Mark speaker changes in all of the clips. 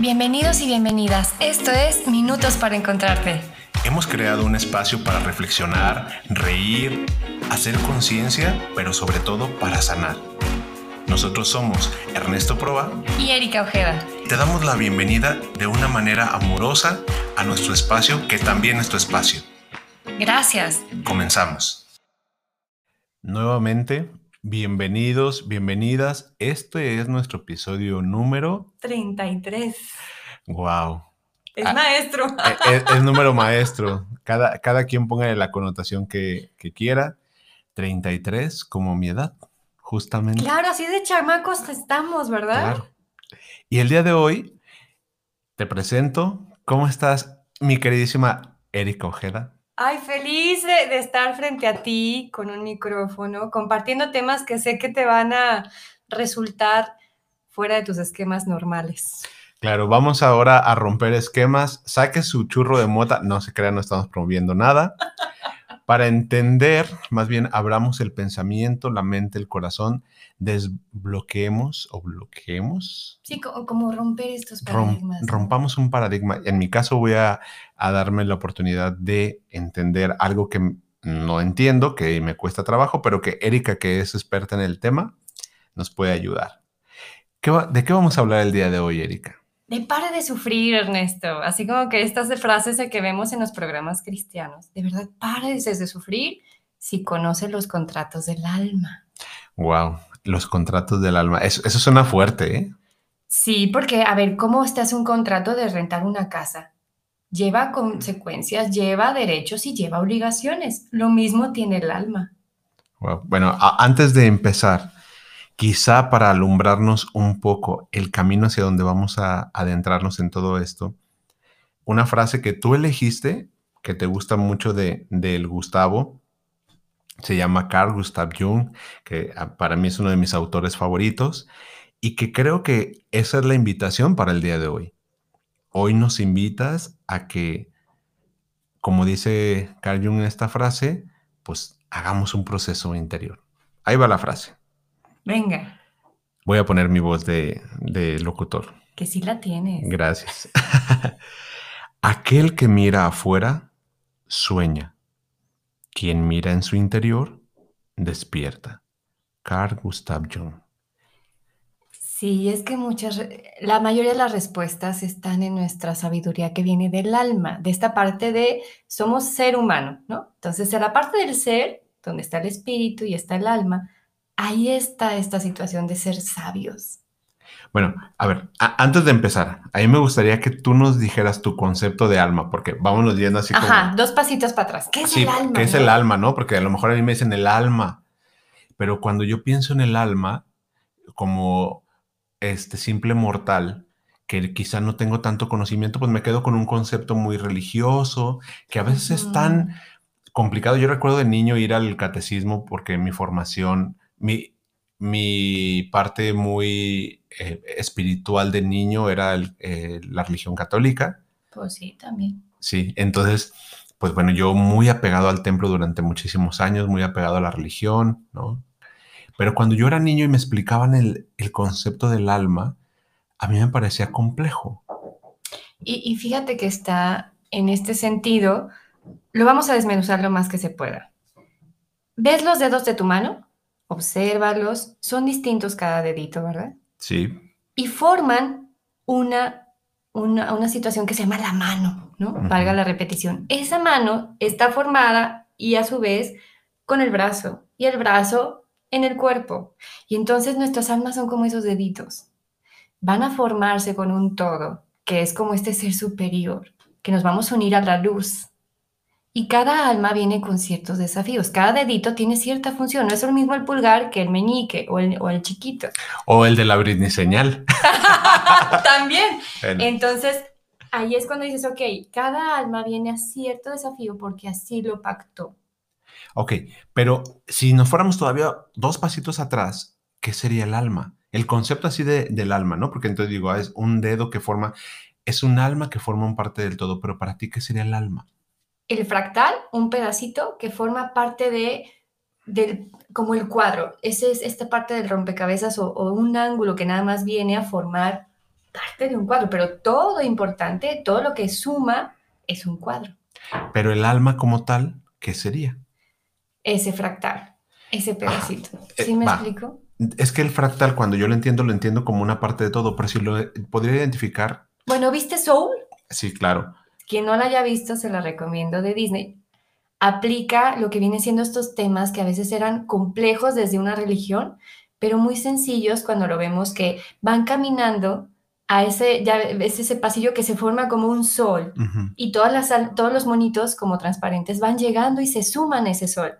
Speaker 1: Bienvenidos y bienvenidas. Esto es Minutos para Encontrarte.
Speaker 2: Hemos creado un espacio para reflexionar, reír, hacer conciencia, pero sobre todo para sanar. Nosotros somos Ernesto Proa
Speaker 1: y Erika Ojeda.
Speaker 2: Te damos la bienvenida de una manera amorosa a nuestro espacio, que también es tu espacio.
Speaker 1: Gracias.
Speaker 2: Comenzamos. Nuevamente, bienvenidos, bienvenidas. Este es nuestro episodio número
Speaker 1: 33.
Speaker 2: Wow.
Speaker 1: Es maestro.
Speaker 2: Es, es, número maestro. Cada, cada quien ponga la connotación que, que quiera. 33 como mi edad, justamente.
Speaker 1: Claro, así de chamacos estamos, ¿verdad? Claro.
Speaker 2: Y el día de hoy te presento. ¿Cómo estás, mi queridísima Erika Ojeda?
Speaker 1: Ay, feliz de, estar frente a ti con un micrófono, compartiendo temas que sé que te van a resultar fuera de tus esquemas normales.
Speaker 2: Claro, vamos ahora a romper esquemas. Saque su churro de mota. No se crean, no estamos promoviendo nada. Para entender, más bien abramos el pensamiento, la mente, el corazón, desbloqueemos o bloqueemos.
Speaker 1: Sí, como, como romper estos paradigmas.
Speaker 2: Rom, rompamos un paradigma. En mi caso voy a, a, darme la oportunidad de entender algo que no entiendo, que me cuesta trabajo, pero que Erika, que es experta en el tema, nos puede ayudar. ¿Qué va, ¿De qué vamos a hablar el día de hoy, Erika?
Speaker 1: de pare de sufrir, Ernesto. Así como que estas frases que vemos en los programas cristianos. De verdad, pare de sufrir si conoce los contratos del alma.
Speaker 2: Wow, los contratos del alma. Eso, eso suena fuerte, ¿eh?
Speaker 1: Sí, porque, a ver, ¿cómo estás un contrato de rentar una casa? Lleva consecuencias, lleva derechos y lleva obligaciones. Lo mismo tiene el alma.
Speaker 2: Bueno, antes de empezar, quizá para alumbrarnos un poco el camino hacia donde vamos a adentrarnos en todo esto, una frase que tú elegiste, que te gusta mucho de, del Gustavo, se llama Carl Gustav Jung, que ah, para mí es uno de mis autores favoritos, y que creo que esa es la invitación para el día de hoy. Hoy nos invitas a que, como dice Carl Jung en esta frase, pues hagamos un proceso interior. Ahí va la frase.
Speaker 1: Venga.
Speaker 2: Voy a poner mi voz de, de locutor.
Speaker 1: Que sí la tienes.
Speaker 2: Gracias. Aquel que mira afuera, sueña. Quien mira en su interior, despierta. Carl Gustav Jung.
Speaker 1: Sí, es que muchas, la mayoría de las respuestas están en nuestra sabiduría que viene del alma, de esta parte de somos ser humano, ¿no? Entonces, en la parte del ser, donde está el espíritu y está el alma, ahí está esta situación de ser sabios.
Speaker 2: Bueno, a ver, a, antes de empezar, a mí me gustaría que tú nos dijeras tu concepto de alma, porque vámonos yendo así
Speaker 1: como... Ajá, dos pasitos para atrás. ¿Qué es
Speaker 2: sí,
Speaker 1: el alma?
Speaker 2: ¿Qué es el alma, no? Porque a lo mejor a mí me dicen el alma, pero cuando yo pienso en el alma como este simple mortal, que quizá no tengo tanto conocimiento, pues me quedo con un concepto muy religioso, que a veces uh -huh. es tan complicado. Yo recuerdo de niño ir al catecismo porque mi formación mi, mi parte muy eh, espiritual de niño era el, eh, la religión católica.
Speaker 1: Pues sí, también.
Speaker 2: Sí, entonces, pues bueno, yo muy apegado al templo durante muchísimos años, muy apegado a la religión, ¿no? Pero cuando yo era niño y me explicaban el, el concepto del alma, a mí me parecía complejo.
Speaker 1: Y, y fíjate que está en este sentido, lo vamos a desmenuzar lo más que se pueda. ¿Ves los dedos de tu mano? obsérvalos, son distintos cada dedito, ¿verdad?
Speaker 2: Sí.
Speaker 1: Y forman una, una, una situación que se llama la mano, ¿no? Uh -huh. Valga la repetición. Esa mano está formada y a su vez con el brazo, y el brazo en el cuerpo. Y entonces nuestras almas son como esos deditos. Van a formarse con un todo, que es como este ser superior, que nos vamos a unir a la luz, y cada alma viene con ciertos desafíos. Cada dedito tiene cierta función. No es lo mismo el pulgar que el meñique o el, o el chiquito.
Speaker 2: O el de la Britney señal.
Speaker 1: También. Bueno. Entonces, ahí es cuando dices, ok, cada alma viene a cierto desafío porque así lo pactó.
Speaker 2: Ok, pero si nos fuéramos todavía dos pasitos atrás, ¿qué sería el alma? El concepto así de, del alma, ¿no? Porque entonces digo, es un dedo que forma, es un alma que forma un parte del todo, pero para ti, ¿qué sería el alma?
Speaker 1: El fractal, un pedacito que forma parte de, del, como el cuadro. Ese es esta parte del rompecabezas o, o, un ángulo que nada más viene a formar parte de un cuadro, pero todo importante, todo lo que suma es un cuadro.
Speaker 2: Pero el alma como tal, ¿qué sería?
Speaker 1: Ese fractal, ese pedacito. ¿Sí me explico?
Speaker 2: Es que el fractal, cuando yo lo entiendo, lo entiendo como una parte de todo, pero si lo podría identificar.
Speaker 1: Bueno, ¿viste Soul?
Speaker 2: Sí, claro.
Speaker 1: Quien no la haya visto, se la recomiendo de Disney. Aplica lo que viene siendo estos temas que a veces eran complejos desde una religión, pero muy sencillos cuando lo vemos que van caminando a ese, ya ves ese pasillo que se forma como un sol y todas las, todos los monitos como transparentes van llegando y se suman a ese sol.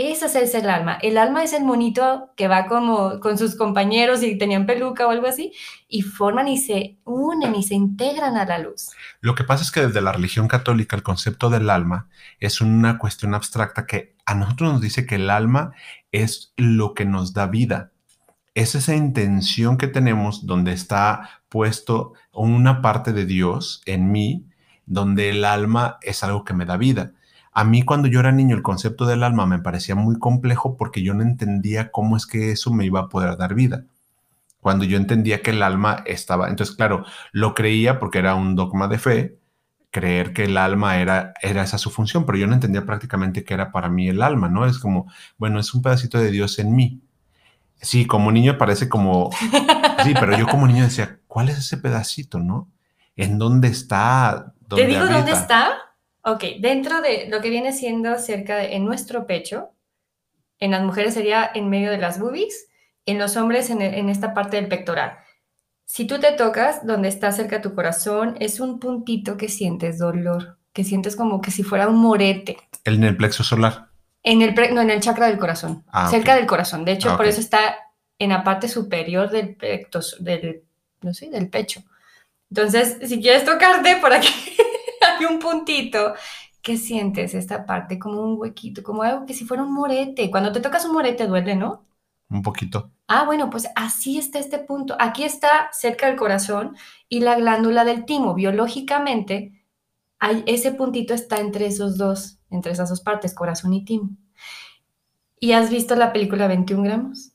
Speaker 1: Es el alma. El alma es el monito que va como con sus compañeros y tenían peluca o algo así y forman y se unen y se integran a la luz.
Speaker 2: Lo que pasa es que desde la religión católica el concepto del alma es una cuestión abstracta que a nosotros nos dice que el alma es lo que nos da vida. Es esa intención que tenemos donde está puesto una parte de Dios en mí, donde el alma es algo que me da vida. A mí cuando yo era niño el concepto del alma me parecía muy complejo porque yo no entendía cómo es que eso me iba a poder dar vida. Cuando yo entendía que el alma estaba, entonces claro, lo creía porque era un dogma de fe, creer que el alma era, era esa su función, pero yo no entendía prácticamente qué era para mí el alma, ¿no? Es como, bueno, es un pedacito de Dios en mí. Sí, como niño parece como, sí, pero yo como niño decía, ¿cuál es ese pedacito, no? ¿En dónde está?
Speaker 1: ¿Te digo dónde está? Ok, dentro de lo que viene siendo cerca de en nuestro pecho, en las mujeres sería en medio de las boobies, en los hombres en, en esta parte del pectoral. Si tú te tocas donde está cerca tu corazón, es un puntito que sientes dolor, que sientes como que si fuera un morete.
Speaker 2: ¿En el plexo solar?
Speaker 1: En el, no, en el chakra del corazón, ah, cerca del corazón. De hecho, ah, por eso está en la parte superior del, del, no sé, del pecho. Entonces, si quieres tocarte por aquí, hay un puntito que sientes esta parte como un huequito, como algo que si fuera un morete. Cuando te tocas un morete duele, ¿no?
Speaker 2: Un poquito.
Speaker 1: Ah, bueno, pues así está este punto. Aquí está cerca del corazón y la glándula del timo. Biológicamente, hay, ese puntito está entre esos dos, entre esas dos partes, corazón y timo. ¿Y has visto la película 21 gramos?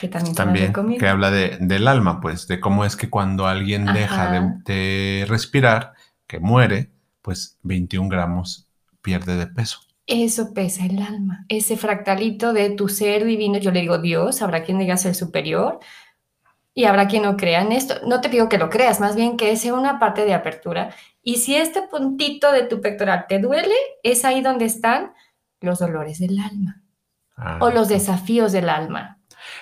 Speaker 2: Que también, también que habla de, del alma, pues, de cómo es que cuando alguien deja de, de respirar, que muere, pues 21 gramos pierde de peso.
Speaker 1: Eso pesa el alma, ese fractalito de tu ser divino. Yo le digo Dios, habrá quien diga ser superior y habrá quien no crea en esto. No te pido que lo creas, más bien que sea una parte de apertura. Y si este puntito de tu pectoral te duele, es ahí donde están los dolores del alma ah, o los desafíos del alma.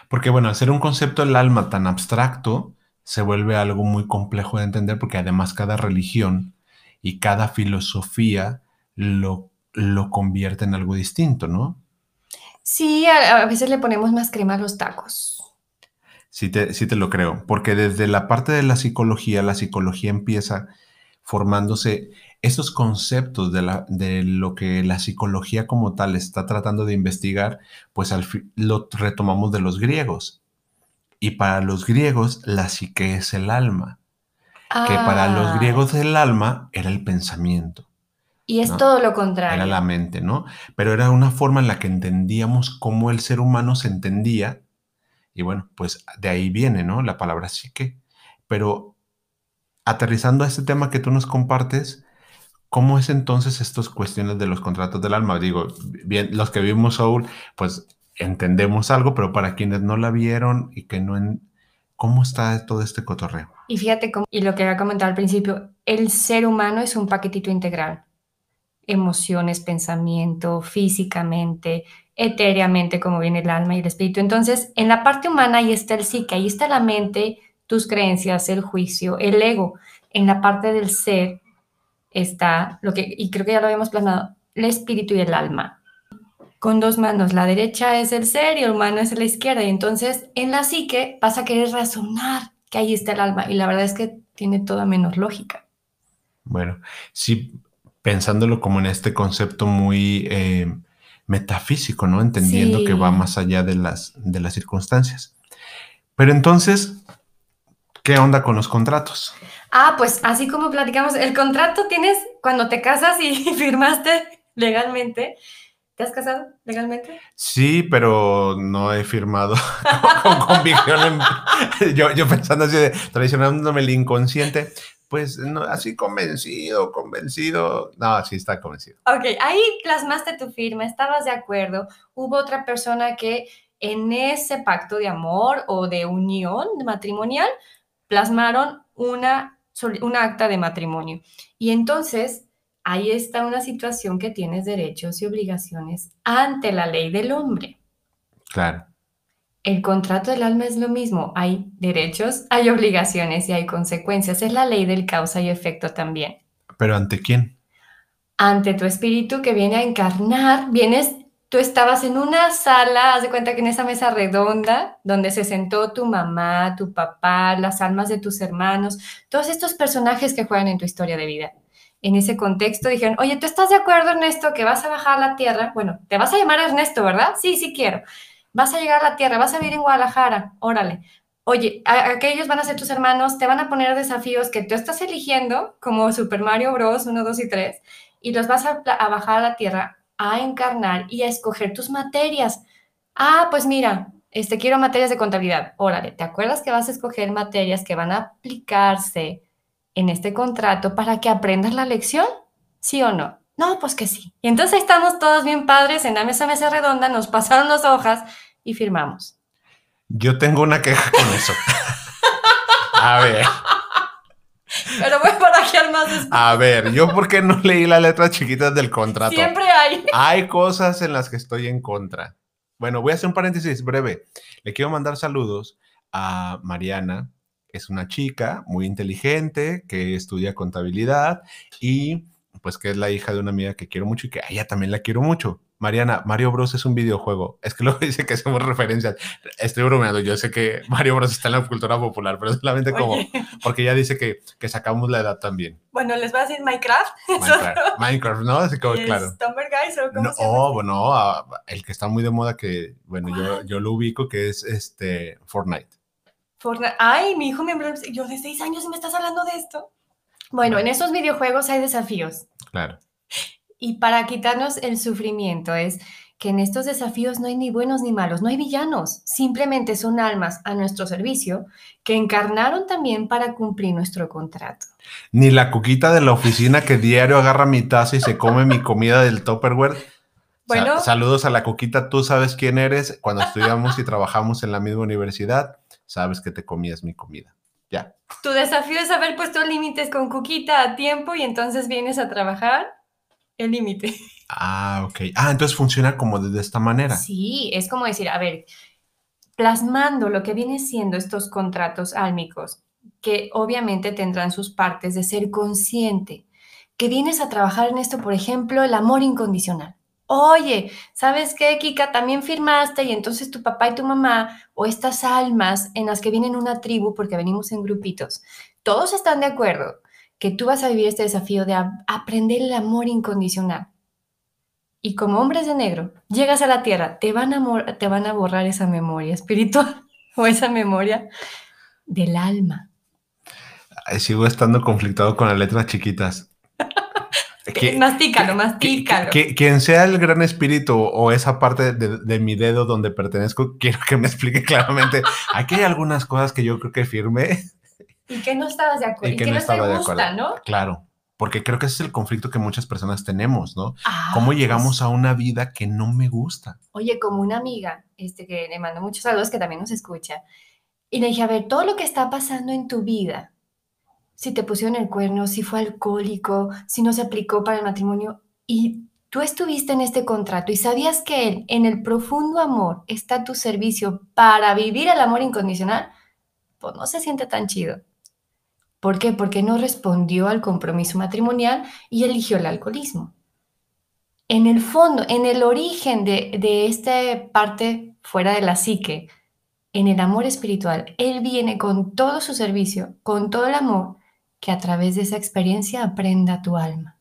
Speaker 2: Porque bueno, hacer un concepto del alma tan abstracto se vuelve algo muy complejo de entender porque además cada religión y cada filosofía lo, lo convierte en algo distinto, ¿no?
Speaker 1: Sí, a, veces le ponemos más crema a los tacos.
Speaker 2: Sí te, sí te lo creo, porque desde la parte de la psicología, la psicología empieza formándose esos conceptos de, la, de, lo que la psicología como tal está tratando de investigar, pues al lo retomamos de los griegos. Y para los griegos, la psique es el alma que para los ah. griegos el alma era el pensamiento.
Speaker 1: Y es todo lo contrario.
Speaker 2: Era la mente, ¿no? Pero era una forma en la que entendíamos cómo el ser humano se entendía. Y bueno, pues de ahí viene, ¿no? La palabra psique. Pero aterrizando a este tema que tú nos compartes, ¿cómo es entonces estas cuestiones de los contratos del alma? Digo, bien, los que vimos Soul, pues entendemos algo, pero para quienes no la vieron y que no, en, ¿Cómo está todo este cotorreo?
Speaker 1: Y fíjate, cómo, y lo que había comentado al principio, el ser humano es un paquetito integral. Emociones, pensamiento, físicamente, etéreamente, como viene el alma y el espíritu. Entonces, en la parte humana ahí está el psique, ahí está la mente, tus creencias, el juicio, el ego. En la parte del ser está lo que, y creo que ya lo habíamos plasmado, el espíritu y el alma con dos manos. La derecha es el ser y el humano es la izquierda. Y entonces en la psique vas a querer razonar que ahí está el alma. Y la verdad es que tiene toda menos lógica.
Speaker 2: Bueno, sí, pensándolo como en este concepto muy eh, metafísico, ¿no? Entendiendo que va más allá de las, de las circunstancias. Pero entonces, ¿qué onda con los contratos?
Speaker 1: Ah, pues así como platicamos, el contrato tienes cuando te casas y firmaste legalmente, ¿Te has casado legalmente?
Speaker 2: Sí, pero no he firmado con, convicción. yo, yo, pensando así, de, traicionándome el inconsciente, pues no, así convencido, convencido. No, sí está convencido.
Speaker 1: Ok, ahí plasmaste tu firma, estabas de acuerdo. Hubo otra persona que en ese pacto de amor o de unión matrimonial plasmaron una, una acta de matrimonio. Y entonces ahí está una situación que tienes derechos y obligaciones ante la ley del hombre.
Speaker 2: Claro.
Speaker 1: El contrato del alma es lo mismo. Hay derechos, hay obligaciones y hay consecuencias. Es la ley del causa y efecto también.
Speaker 2: ¿Pero ante quién?
Speaker 1: Ante tu espíritu que viene a encarnar, vienes tú estabas en una sala, haz de cuenta que en esa mesa redonda, donde se sentó tu mamá, tu papá, las almas de tus hermanos, todos estos personajes que juegan en tu historia de vida. En ese contexto dijeron, oye, ¿tú estás de acuerdo, Ernesto, que vas a bajar a la tierra? Bueno, te vas a llamar Ernesto, ¿verdad? Sí, sí quiero. Vas a llegar a la tierra, vas a vivir en Guadalajara, órale. Oye, aquellos van a ser tus hermanos, te van a poner desafíos que tú estás eligiendo, como Super Mario Bros. 1, 2 y 3, y los vas a, a bajar a la tierra a encarnar y a escoger tus materias. Ah, pues mira, este, quiero materias de contabilidad. Órale, ¿te acuerdas que vas a escoger materias que van a aplicarse en este contrato para que aprendas la lección? ¿Sí o no? No, pues que sí. Y entonces estamos todos bien padres en la mesa mesa redonda, nos pasaron las hojas y firmamos.
Speaker 2: Yo tengo una queja con eso. a ver.
Speaker 1: Pero voy a más después.
Speaker 2: A ver, yo por qué no leí las letras chiquitas del contrato.
Speaker 1: Siempre hay.
Speaker 2: Hay cosas en las que estoy en contra. Bueno, voy a hacer un paréntesis breve. Le quiero mandar saludos a Mariana, es una chica muy inteligente, que estudia contabilidad y pues que es la hija de una amiga que quiero mucho y que a ella también la quiero mucho. Mariana, Mario Bros es un videojuego. Es que luego dice que hacemos referencias. Estoy bromeando. Yo sé que Mario Bros está en la cultura popular, pero solamente como porque ella dice que, que, sacamos la edad también.
Speaker 1: Bueno, les va a decir Minecraft.
Speaker 2: Minecraft, ¿no? Así como, claro.
Speaker 1: Guys, ¿o cómo
Speaker 2: no, se llama? Bueno, el que está muy de moda que, bueno, yo, yo lo ubico que es este Fortnite.
Speaker 1: Fortnite. Ay, mi hijo me yo de seis años y me estás hablando de esto. Bueno, en esos videojuegos hay desafíos.
Speaker 2: Claro.
Speaker 1: Y para quitarnos el sufrimiento es que en estos desafíos no hay ni buenos ni malos, no hay villanos, simplemente son almas a nuestro servicio que encarnaron también para cumplir nuestro contrato.
Speaker 2: Ni la cuquita de la oficina que diario agarra mi taza y se come mi comida del Tupperware. Bueno, saludos a la cuquita, tú sabes quién eres. Cuando estudiamos y trabajamos en la misma universidad, sabes que te comías mi comida. Ya.
Speaker 1: Tu desafío es haber puesto límites con Cuquita a tiempo y entonces vienes a trabajar el límite.
Speaker 2: Ah, ok. Ah, entonces funciona como de esta manera.
Speaker 1: Sí, es como decir, a ver, plasmando lo que viene siendo estos contratos álmicos, que obviamente tendrán sus partes de ser consciente, que vienes a trabajar en esto, por ejemplo, el amor incondicional. Oye, ¿sabes qué, Kika? También firmaste y entonces tu papá y tu mamá o estas almas en las que vienen una tribu, porque venimos en grupitos, todos están de acuerdo que tú vas a vivir este desafío de aprender el amor incondicional. Y como hombres de negro, llegas a la tierra, te van a, te van a borrar esa memoria espiritual o esa memoria del alma.
Speaker 2: sigo estando conflictado con las letras chiquitas.
Speaker 1: Mastícalo, mastícalo.
Speaker 2: Que, quien sea el gran espíritu o esa parte de, de, mi dedo donde pertenezco, quiero que me explique claramente. Aquí hay algunas cosas que yo creo que firme
Speaker 1: y que no estabas de acuerdo. Y que, no, estaba te gusta, ¿no?
Speaker 2: Claro, porque creo que ese es el conflicto que muchas personas tenemos, ¿no? Ah, ¿Cómo llegamos pues a una vida que no me gusta?
Speaker 1: Oye, como una amiga, este, que le mando muchos saludos, que también nos escucha, y le dije, a ver, todo lo que está pasando en tu vida, si te pusieron el cuerno, si fue alcohólico, si no se aplicó para el matrimonio, y tú estuviste en este contrato y sabías que él, en el profundo amor, está tu servicio para vivir el amor incondicional, pues no se siente tan chido. ¿Por qué? Porque no respondió al compromiso matrimonial y eligió el alcoholismo. En el fondo, en el origen de, de esta parte fuera de la psique, en el amor espiritual, Él viene con todo su servicio, con todo el amor, que a través de esa experiencia aprenda tu alma.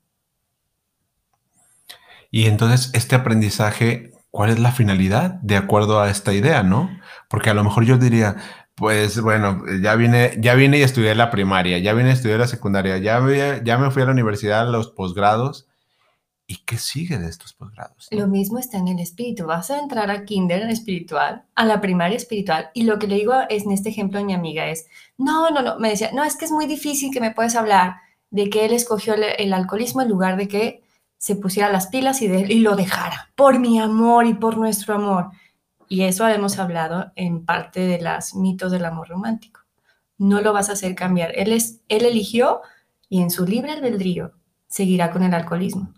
Speaker 2: Y entonces, este aprendizaje, ¿cuál es la finalidad de acuerdo a esta idea, no? Porque a lo mejor yo diría, pues bueno, ya vine, ya vine y estudié la primaria, ya vine y estudié la secundaria, ya ya me fui a la universidad a los posgrados ¿Y qué sigue de estos posgrados?
Speaker 1: Lo mismo está en el espíritu. Vas a entrar a kinder espiritual, a la primaria espiritual, y lo que le digo es, en este ejemplo a mi amiga es, no, no, no, me decía, no, es que es muy difícil que me puedes hablar de que él escogió el, alcoholismo en lugar de que se pusiera las pilas y, y lo dejara, por mi amor y por nuestro amor. Y eso hemos hablado en parte de los mitos del amor romántico. No lo vas a hacer cambiar. Él, es, él eligió y en su libre albedrío seguirá con el alcoholismo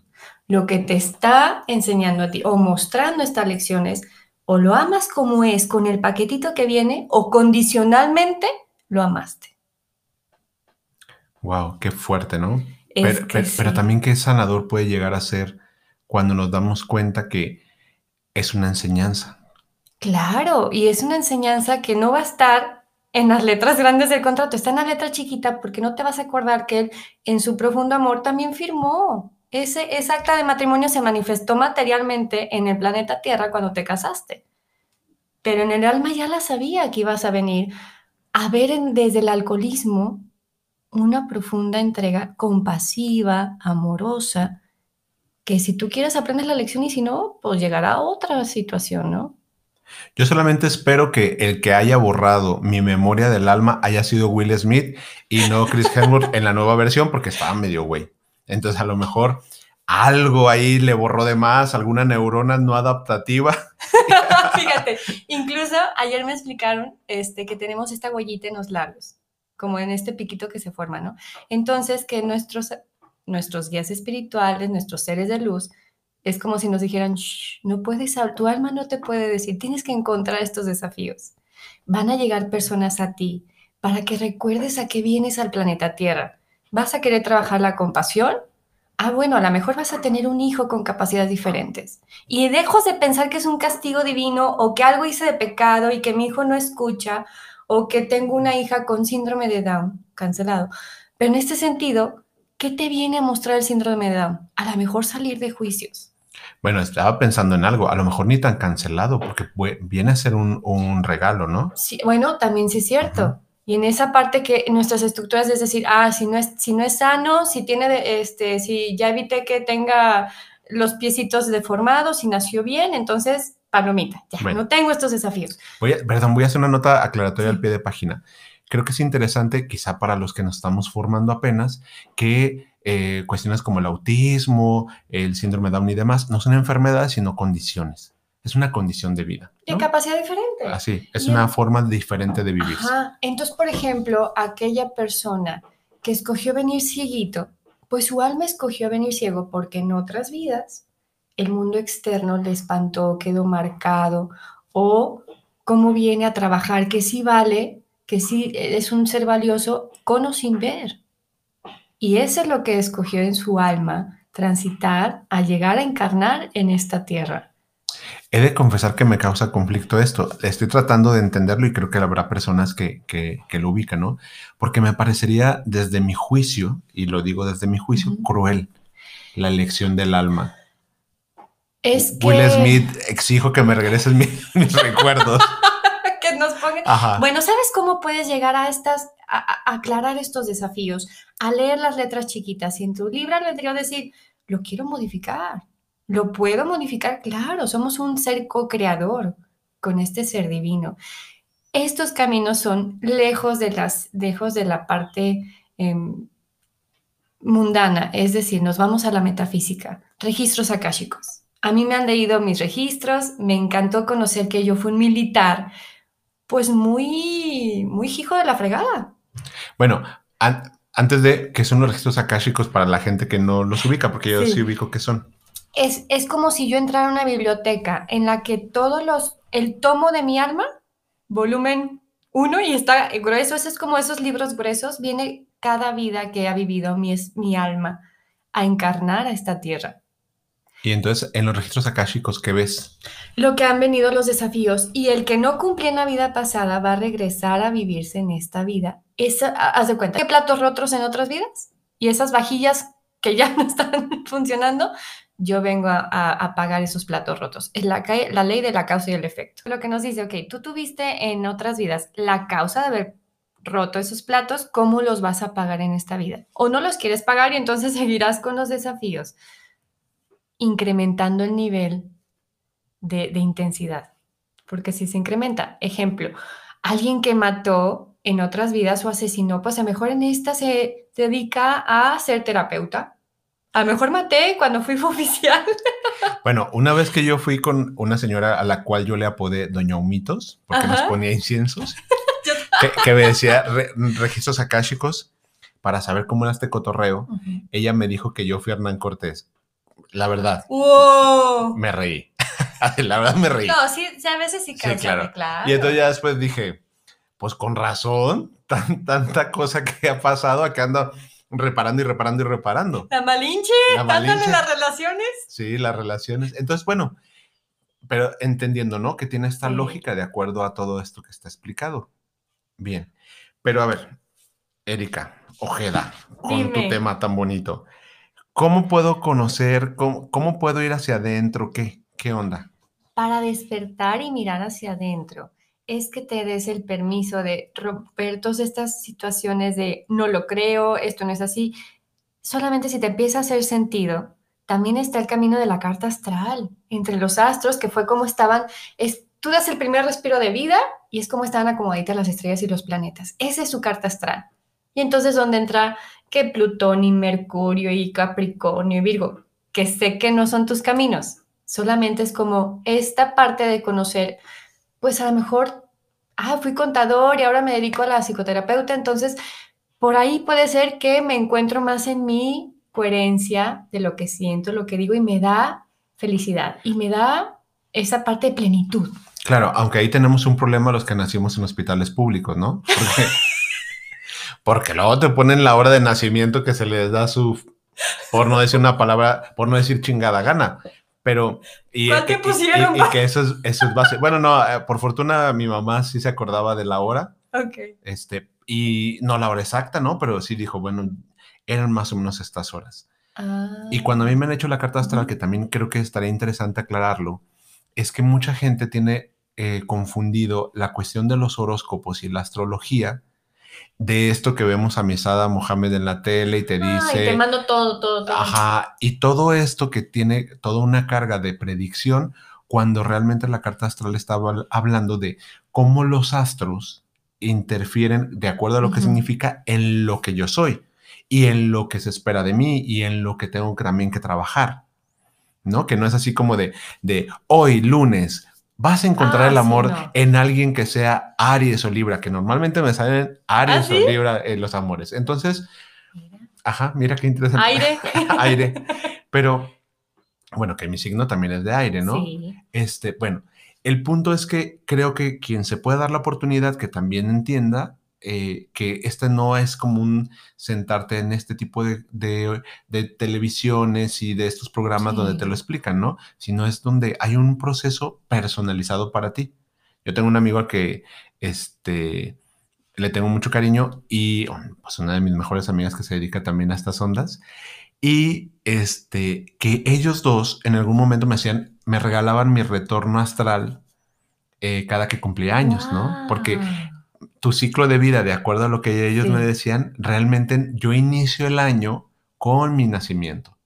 Speaker 1: lo que te está enseñando a ti o mostrando estas lecciones, o lo amas como es con el paquetito que viene, o condicionalmente lo amaste.
Speaker 2: Wow, qué fuerte, ¿no? pero, también qué sanador puede llegar a ser cuando nos damos cuenta que es una enseñanza.
Speaker 1: Claro, y es una enseñanza que no va a estar en las letras grandes del contrato, está en la letra chiquita porque no te vas a acordar que él en su profundo amor también firmó. Ese, acta de matrimonio se manifestó materialmente en el planeta Tierra cuando te casaste. Pero en el alma ya la sabía que ibas a venir a ver desde el alcoholismo una profunda entrega compasiva, amorosa, que si tú quieres aprendes la lección y si no, pues llegará a otra situación, ¿no?
Speaker 2: Yo solamente espero que el que haya borrado mi memoria del alma haya sido Will Smith y no Chris Hemsworth en la nueva versión porque estaba medio güey. Entonces a lo mejor algo ahí le borró de más, alguna neurona no adaptativa.
Speaker 1: Fíjate, incluso ayer me explicaron este, que tenemos esta huellita en los labios, como en este piquito que se forma, ¿no? Entonces, que nuestros, nuestros guías espirituales, nuestros seres de luz, es como si nos dijeran, no puedes, tu alma no te puede decir, tienes que encontrar estos desafíos. Van a llegar personas a ti para que recuerdes a qué vienes al planeta Tierra ¿Vas a querer trabajar la compasión? Ah, bueno, a lo mejor vas a tener un hijo con capacidades diferentes. Y dejo de pensar que es un castigo divino o que algo hice de pecado y que mi hijo no escucha o que tengo una hija con síndrome de Down, cancelado. Pero en este sentido, ¿qué te viene a mostrar el síndrome de Down? A lo mejor salir de juicios.
Speaker 2: Bueno, estaba pensando en algo, a lo mejor ni tan cancelado, porque viene a ser un, regalo, ¿no?
Speaker 1: Sí, bueno, también sí es cierto. Y en esa parte que nuestras estructuras es decir, ah, si no es, si no es sano, si tiene, este, si ya evité que tenga los piecitos deformados, si nació bien, entonces, palomita, ya, no tengo estos desafíos.
Speaker 2: Voy a, perdón, voy a hacer una nota aclaratoria al pie de página. Creo que es interesante, quizá para los que nos estamos formando apenas, que eh, cuestiones como el autismo, el síndrome de Down y demás, no son enfermedades, sino condiciones es una condición de vida.
Speaker 1: ¿no? capacidad diferente.
Speaker 2: Así, es una forma diferente de vivir.
Speaker 1: Ajá. Entonces, por ejemplo, aquella persona que escogió venir cieguito, pues su alma escogió venir ciego porque en otras vidas el mundo externo le espantó, quedó marcado, o cómo viene a trabajar, que sí vale, que sí es un ser valioso con o sin ver. Y eso es lo que escogió en su alma, transitar a llegar a encarnar en esta tierra.
Speaker 2: He de confesar que me causa conflicto esto. Estoy tratando de entenderlo y creo que habrá personas que, lo ubican, ¿no? Porque me parecería desde mi juicio, y lo digo desde mi juicio, cruel la elección del alma.
Speaker 1: Es
Speaker 2: Will Smith, exijo que me regreses mis, recuerdos.
Speaker 1: que nos Bueno, ¿sabes cómo puedes llegar a estas, a, aclarar estos desafíos? A leer las letras chiquitas y en tu libro albedrío decir, lo quiero modificar ¿Lo puedo modificar? Claro, somos un ser co-creador con este ser divino. Estos caminos son lejos de, las, lejos de la parte em, mundana, es decir, nos vamos a la metafísica. Registros akáshicos. A mí me han leído mis registros, me encantó conocer que yo fui un militar, pues muy, muy hijo de la fregada.
Speaker 2: Bueno, antes de que son los registros akáshicos para la gente que no los ubica, porque yo sí ubico que son
Speaker 1: es, como si yo entrara a una biblioteca en la que todos los, el tomo de mi alma, volumen uno y está grueso, eso es como esos libros gruesos, viene cada vida que ha vivido mi, mi alma a encarnar a esta tierra.
Speaker 2: Y entonces, en los registros akáshicos, ¿qué ves?
Speaker 1: Lo que han venido los desafíos. Y el que no cumplió en la vida pasada va a regresar a vivirse en esta vida. Esa, haz de cuenta, ¿qué platos rotos en otras vidas? Y esas vajillas que ya no están funcionando, yo vengo a, pagar esos platos rotos. Es la, ley de la causa y el efecto. Lo que nos dice, ok, tú tuviste en otras vidas la causa de haber roto esos platos, ¿cómo los vas a pagar en esta vida? O no los quieres pagar y entonces seguirás con los desafíos. incrementando el nivel de, de intensidad. Porque si se incrementa, ejemplo, alguien que mató en otras vidas o asesinó, pues a lo mejor en esta se dedica a ser terapeuta. A lo mejor maté cuando fui oficial.
Speaker 2: Bueno, una vez que yo fui con una señora a la cual yo le apodé Doña Humitos, porque nos
Speaker 1: Ajá.
Speaker 2: ponía inciensos, que, que me decía "Re- registros akáshicos para saber cómo era este cotorreo, ella me dijo que yo fui Hernán Cortés. La verdad,
Speaker 1: ¡Wow!
Speaker 2: me reí. La verdad me reí.
Speaker 1: No, sí, sí, a veces sí
Speaker 2: Sí,
Speaker 1: cansa,
Speaker 2: claro.
Speaker 1: claro.
Speaker 2: Y entonces ya después dije, pues con razón, tan, tanta cosa que ha pasado, acá ando reparando y reparando y reparando.
Speaker 1: La malinche,
Speaker 2: La
Speaker 1: ¿andan
Speaker 2: Malinche.
Speaker 1: en las relaciones?
Speaker 2: Sí, las relaciones. Entonces, bueno, pero entendiendo, ¿no? Que tiene esta
Speaker 1: Sí.
Speaker 2: lógica de acuerdo a todo esto que está explicado. Bien. Pero a ver, Erika, Ojeda, con tu tema tan bonito. ¿Cómo puedo conocer, cómo, cómo puedo ir hacia adentro? ¿Qué? ¿Qué onda?
Speaker 1: Para despertar y mirar hacia adentro, es que te des el permiso de romper todas estas situaciones de no lo creo, esto no es así. Solamente si te empieza a hacer sentido, también está el camino de la carta astral, entre los astros, que fue como estaban, es, tú das el primer respiro de vida y es como estaban acomoditas las estrellas y los planetas. Esa es su carta astral. Y entonces, ¿dónde entra que Plutón y Mercurio y Capricornio y Virgo? Que sé que no son tus caminos. Solamente es como esta parte de conocer, pues a lo mejor, ah, fui contador y ahora me dedico a la psicoterapeuta, entonces por ahí puede ser que me encuentro más en mi coherencia de lo que siento, lo que digo y me da felicidad y me da esa parte de plenitud.
Speaker 2: Claro, aunque ahí tenemos un problema los que nacimos en hospitales públicos, ¿no? Porque, porque luego te ponen la hora de nacimiento que se les da su, por no decir una palabra, por no decir chingada gana. Pero, y,
Speaker 1: ¿Cuál te
Speaker 2: y- y-
Speaker 1: pusieron,
Speaker 2: y- y que eso es, eso es base. Bueno, no, eh, por fortuna mi mamá sí se acordaba de la hora,
Speaker 1: Ok.
Speaker 2: este, y no la hora exacta, ¿no? Pero sí dijo, bueno, eran más o menos estas horas. Y cuando a mí me han hecho la carta astral, que también creo que estaría interesante aclararlo, es que mucha gente tiene eh, confundido la cuestión de los horóscopos y la astrología de esto que vemos a Misada Mohamed en la tele y te
Speaker 1: Ay,
Speaker 2: dice,
Speaker 1: te mando todo, todo, todo.
Speaker 2: ajá, y todo esto que tiene toda una carga de predicción, cuando realmente la carta astral estaba hablando de cómo los astros interfieren de acuerdo a lo que significa en lo que yo soy y en lo que se espera de mí y en lo que tengo que también que trabajar. ¿No? Que no es así como de, de hoy, lunes, vas a encontrar
Speaker 1: Ah,
Speaker 2: el
Speaker 1: sí,
Speaker 2: amor
Speaker 1: no.
Speaker 2: en alguien que sea Aries o Libra, que normalmente me salen Aries
Speaker 1: ¿Ah, sí?
Speaker 2: o Libra en los amores. Entonces,
Speaker 1: Mira.
Speaker 2: ajá, mira qué interesante.
Speaker 1: Aire.
Speaker 2: aire. Pero, bueno, que mi signo también es de aire, ¿no?
Speaker 1: Sí.
Speaker 2: Este, bueno, el punto es que creo que quien se puede dar la oportunidad que también entienda eh, que este no es común sentarte en este tipo de, de- de televisiones y de estos programas donde te lo explican, ¿no? Sino es donde hay un proceso personalizado para ti. Yo tengo un amigo al que este, le tengo mucho cariño y pues una de mis mejores amigas que se dedica también a estas ondas y este que ellos dos en algún momento me hacían me regalaban mi retorno astral eh, cada que cumplía años, ¿no? Porque. Tu ciclo de vida, de acuerdo a lo que ellos
Speaker 1: Sí.
Speaker 2: me decían, realmente yo inicio el año con mi nacimiento,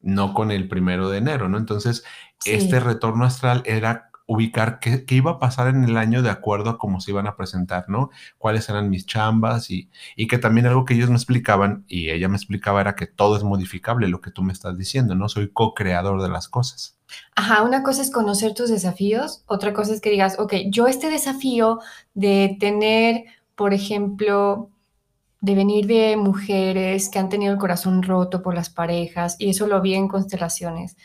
Speaker 2: no con el primero de enero, ¿no? Entonces,
Speaker 1: Sí.
Speaker 2: este retorno astral era ubicar qué, qué iba a pasar en el año de acuerdo a cómo se iban a presentar, ¿no? Cuáles eran mis chambas y, y que también algo que ellos me explicaban y ella me explicaba era que todo es modificable, lo que tú me estás diciendo, ¿no? Soy co-creador de las cosas.
Speaker 1: Ajá, una cosa es conocer tus desafíos, otra cosa es que digas, ok, yo este desafío de tener, por ejemplo, de venir de mujeres que han tenido el corazón roto por las parejas, y eso lo vi en constelaciones.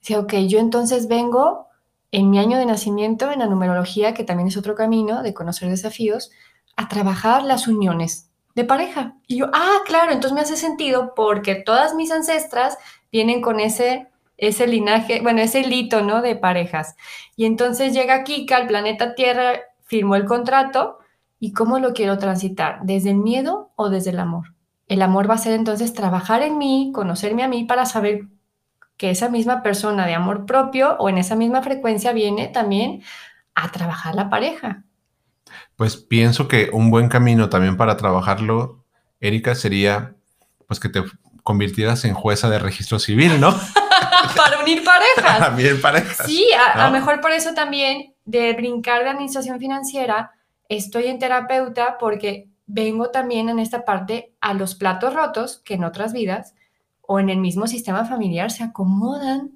Speaker 1: Decía, ok, yo entonces vengo en mi año de nacimiento, en la numerología, que también es otro camino de conocer desafíos, a trabajar las uniones de pareja. Y yo, ah, claro, entonces me hace sentido porque todas mis ancestras vienen con ese ese linaje, bueno, ese hilito, ¿no? De parejas. Y entonces llega Kika al planeta Tierra, firmó el contrato y cómo lo quiero transitar, desde el miedo o desde el amor. El amor va a ser entonces trabajar en mí, conocerme a mí para saber que esa misma persona de amor propio o en esa misma frecuencia viene también a trabajar la pareja.
Speaker 2: Pues pienso que un buen camino también para trabajarlo, Erika, sería pues que te convirtieras en jueza de registro civil, ¿no?
Speaker 1: para unir parejas.
Speaker 2: También parejas.
Speaker 1: Sí, a, a
Speaker 2: ¿no?
Speaker 1: mejor por eso también de brincar de administración financiera, estoy en terapeuta porque vengo también en esta parte a los platos rotos que en otras vidas o en el mismo sistema familiar se acomodan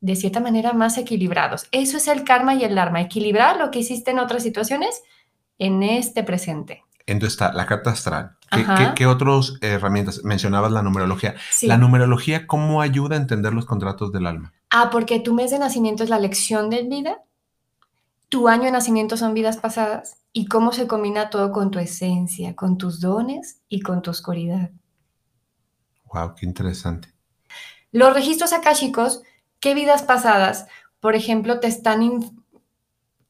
Speaker 1: de cierta manera más equilibrados. Eso es el karma y el dharma, equilibrar lo que hiciste en otras situaciones en este presente.
Speaker 2: Entonces está la carta astral. ¿Qué, qué- qué otras herramientas? Mencionabas la numerología.
Speaker 1: Sí.
Speaker 2: La numerología, ¿cómo ayuda a entender los contratos del alma?
Speaker 1: Ah, porque tu mes de nacimiento es la lección de vida, tu año de nacimiento son vidas pasadas y cómo se combina todo con tu esencia, con tus dones y con tu oscuridad.
Speaker 2: Wow, qué interesante.
Speaker 1: Los registros akáshicos, ¿qué vidas pasadas? Por ejemplo, te están... in-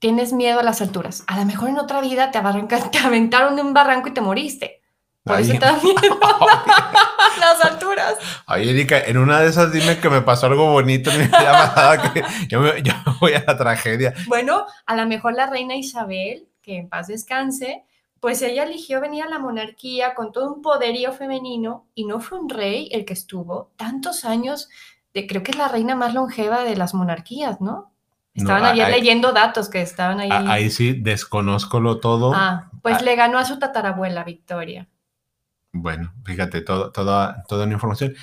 Speaker 1: Tienes miedo a las alturas. A lo mejor en otra vida te, te aventaron de un barranco y te moriste. Por eso
Speaker 2: Ahí-
Speaker 1: te da miedo las alturas.
Speaker 2: Ay, Erika, en una de esas dime que me pasó algo bonito en mi vida que yo me, yo me voy a la tragedia.
Speaker 1: Bueno, a lo mejor la reina Isabel, que en paz descanse, pues ella eligió venir a la monarquía con todo un poderío femenino y no fue un rey el que estuvo tantos años, de, creo que es la reina más longeva de las monarquías, ¿no? Estaban
Speaker 2: No,
Speaker 1: ayer
Speaker 2: ahí-
Speaker 1: leyendo datos que estaban ahí.
Speaker 2: Ahí sí, desconozco lo todo.
Speaker 1: Ah, pues
Speaker 2: Ah.
Speaker 1: le ganó a su tatarabuela Victoria.
Speaker 2: Bueno, fíjate, todo, toda, toda una información.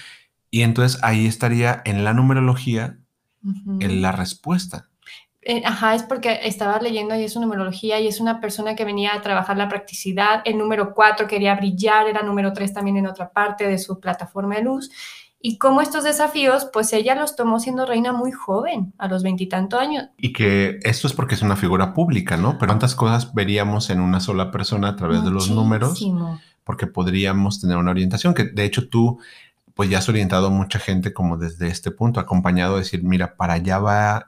Speaker 2: Y entonces ahí estaría en la numerología en la respuesta.
Speaker 1: Eh, Ajá, es porque estaba leyendo y es una numerología y es una persona que venía a trabajar la practicidad. El número 4 quería brillar, era número 3 también en otra parte de su plataforma de luz. Y como estos desafíos, pues ella los tomó siendo reina muy joven, a los veintitantos años.
Speaker 2: Y que esto es porque es una figura pública, ¿no? Pero ¿cuántas cosas veríamos en una sola persona a través de los números? Porque podríamos tener una orientación, que de hecho tú, pues ya has orientado a mucha gente como desde este punto, acompañado a decir, mira, para allá va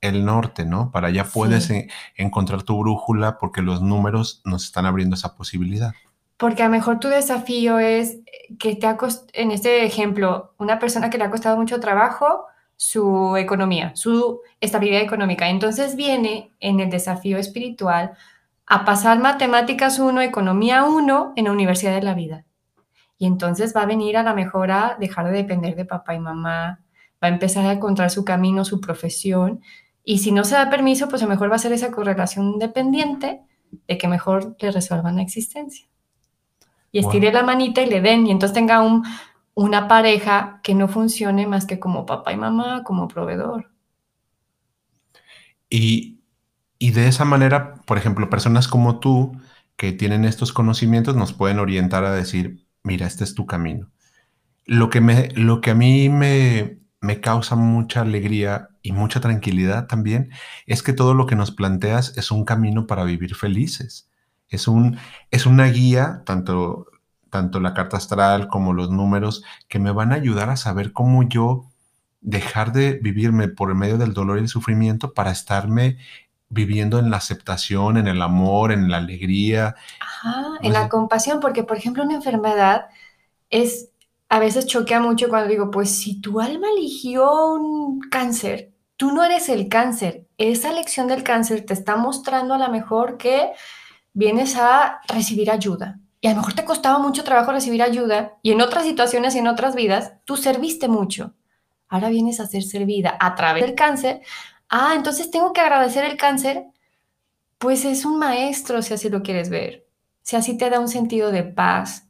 Speaker 2: el norte, ¿no? Para allá puedes
Speaker 1: Sí.
Speaker 2: en- encontrar tu brújula porque los números nos están abriendo esa posibilidad.
Speaker 1: Porque a lo mejor tu desafío es que te ha cost- en este ejemplo, una persona que le ha costado mucho trabajo su economía, su estabilidad económica. Entonces viene en el desafío espiritual a pasar matemáticas 1, economía 1 en la Universidad de la Vida. Y entonces va a venir a la mejor a dejar de depender de papá y mamá, va a empezar a encontrar su camino, su profesión. Y si no se da permiso, pues a lo mejor va a ser esa correlación dependiente de que mejor le resuelvan la existencia. Y
Speaker 2: Wow.
Speaker 1: estire la manita y le den, y entonces tenga un, una pareja que no funcione más que como papá y mamá, como proveedor.
Speaker 2: Y, y de esa manera, por ejemplo, personas como tú que tienen estos conocimientos nos pueden orientar a decir, mira, este es tu camino. Lo que, me, lo que a mí me, me causa mucha alegría y mucha tranquilidad también es que todo lo que nos planteas es un camino para vivir felices. Es, un, es una guía, tanto, tanto la carta astral como los números, que me van a ayudar a saber cómo yo dejar de vivirme por medio del dolor y el sufrimiento para estarme viviendo en la aceptación, en el amor, en la alegría.
Speaker 1: Ajá, en la
Speaker 2: sé.
Speaker 1: compasión, porque por ejemplo una enfermedad es, a veces choquea mucho cuando digo, pues si tu alma eligió un cáncer, tú no eres el cáncer, esa elección del cáncer te está mostrando a lo mejor que vienes a recibir ayuda. Y a lo mejor te costaba mucho trabajo recibir ayuda y en otras situaciones y en otras vidas tú serviste mucho. Ahora vienes a ser servida a través del cáncer. Ah, entonces tengo que agradecer el cáncer. Pues es un maestro si así lo quieres ver. Si así te da un sentido de paz.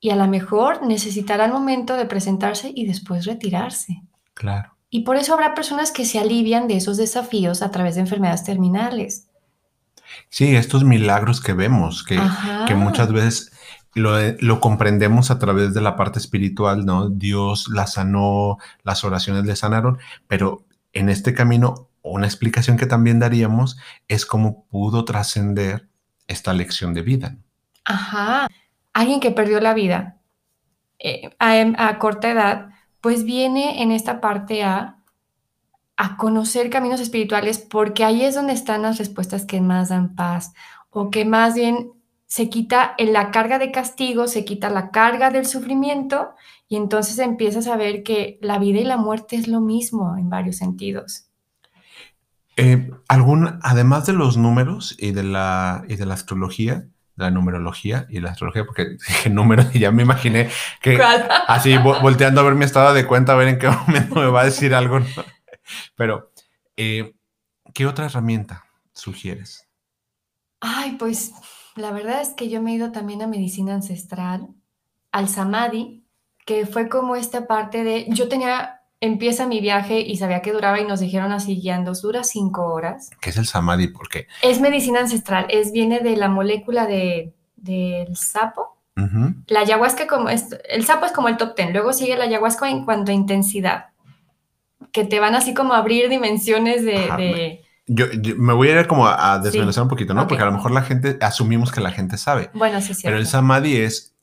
Speaker 1: Y a lo mejor necesitará el momento de presentarse y después retirarse.
Speaker 2: Claro.
Speaker 1: Y por eso habrá personas que se alivian de esos desafíos a través de enfermedades terminales.
Speaker 2: Sí, estos milagros que vemos, que, que muchas veces lo, lo comprendemos a través de la parte espiritual, ¿no? Dios la sanó, las oraciones le sanaron, pero en este camino, una explicación que también daríamos es cómo pudo trascender esta lección de vida.
Speaker 1: Ajá. Alguien que perdió la vida eh, a, a corta edad, pues viene en esta parte a, a conocer caminos espirituales porque ahí es donde están las respuestas que más dan paz o que más bien se quita en la carga de castigo, se quita la carga del sufrimiento y entonces empiezas a ver que la vida y la muerte es lo mismo en varios sentidos.
Speaker 2: Eh, algún, además de los números y de la, y de la astrología, la numerología y la astrología, porque dije número y ya me imaginé que así volteando a ver mi estado de cuenta, a ver en qué momento me va a decir algo. Pero, eh, ¿qué otra herramienta sugieres?
Speaker 1: Ay, pues la verdad es que yo me he ido también a medicina ancestral, al samadhi, que fue como esta parte de, yo tenía, empieza mi viaje y sabía que duraba y nos dijeron así guiando, dura cinco horas.
Speaker 2: ¿Qué es el samadhi? ¿Por qué?
Speaker 1: Es medicina ancestral, es, viene de la molécula de, del sapo. La ayahuasca como, es, el sapo es como el top ten, luego sigue la ayahuasca en cuanto a intensidad, que te van así como a abrir dimensiones de
Speaker 2: yo, me voy a ir como a, desmenuzar un poquito, ¿no? Porque a lo mejor la gente, asumimos que la gente sabe.
Speaker 1: Bueno, sí, sí.
Speaker 2: Pero el samadhi es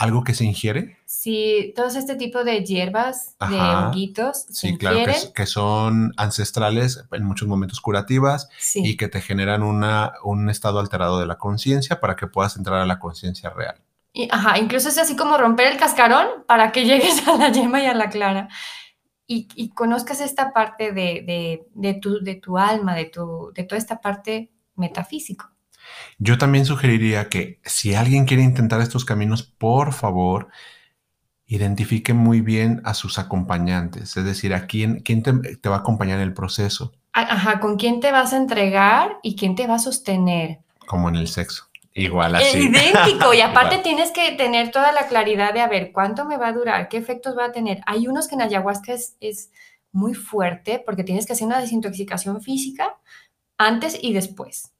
Speaker 2: algo que se ingiere.
Speaker 1: Sí, todo este tipo de hierbas, de honguitos.
Speaker 2: Sí, claro, que, son ancestrales, en muchos momentos curativas, y que te generan una, un estado alterado de la conciencia para que puedas entrar a la conciencia real.
Speaker 1: Y, ajá, incluso es así como romper el cascarón para que llegues a la yema y a la clara y, conozcas esta parte de, tu, de tu alma, de, tu, de toda esta parte metafísico.
Speaker 2: Yo también sugeriría que si alguien quiere intentar estos caminos, por favor, identifique muy bien a sus acompañantes, es decir, a quién, quién te, te, va a acompañar en el proceso.
Speaker 1: Ajá, con quién te vas a entregar y quién te va a sostener.
Speaker 2: Como en el sexo. Igual así.
Speaker 1: Idéntico. Y aparte tienes que tener toda la claridad de a ver cuánto me va a durar, qué efectos va a tener. Hay unos que en ayahuasca es, es muy fuerte porque tienes que hacer una desintoxicación física antes y después.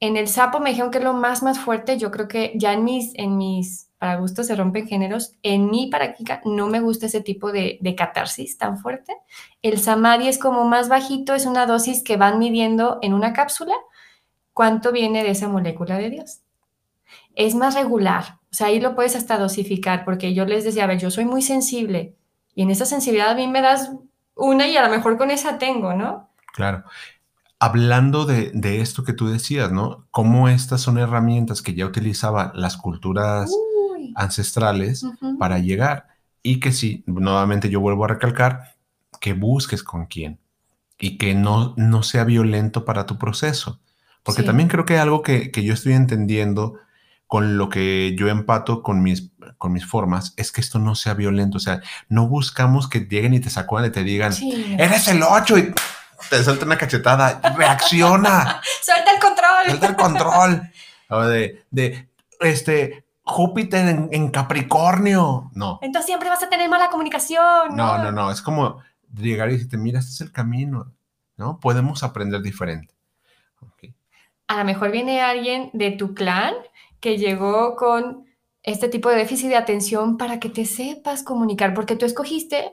Speaker 1: En el sapo me dijeron que es lo más, más fuerte. Yo creo que ya en mis, en mis, para gustos se rompen géneros. En mi práctica no me gusta ese tipo de, de catarsis tan fuerte. El samadhi es como más bajito, es una dosis que van midiendo en una cápsula cuánto viene de esa molécula de Dios es más regular. O sea, ahí lo puedes hasta dosificar, porque yo les decía, a ver, yo soy muy sensible y en esa sensibilidad a mí me das una y a lo mejor con esa tengo, ¿no?
Speaker 2: Claro. Hablando de, esto que tú decías, ¿no? Cómo estas son herramientas que ya utilizaban las culturas ancestrales para llegar. Y que sí, nuevamente yo vuelvo a recalcar, que busques con quién y que no, no sea violento para tu proceso. Porque también creo que algo que, que yo estoy entendiendo con lo que yo empato con mis, con mis formas es que esto no sea violento. O sea, no buscamos que lleguen y te sacudan y te digan, eres el 8 y te suelta una cachetada. Reacciona.
Speaker 1: Suelta el control.
Speaker 2: Suelta el control. O de, de este, Júpiter en, Capricornio. No.
Speaker 1: Entonces siempre vas a tener mala comunicación.
Speaker 2: No, no, no. Es como llegar y decirte, mira, este es el camino. ¿No? Podemos aprender diferente.
Speaker 1: A lo mejor viene alguien de tu clan que llegó con este tipo de déficit de atención para que te sepas comunicar, porque tú escogiste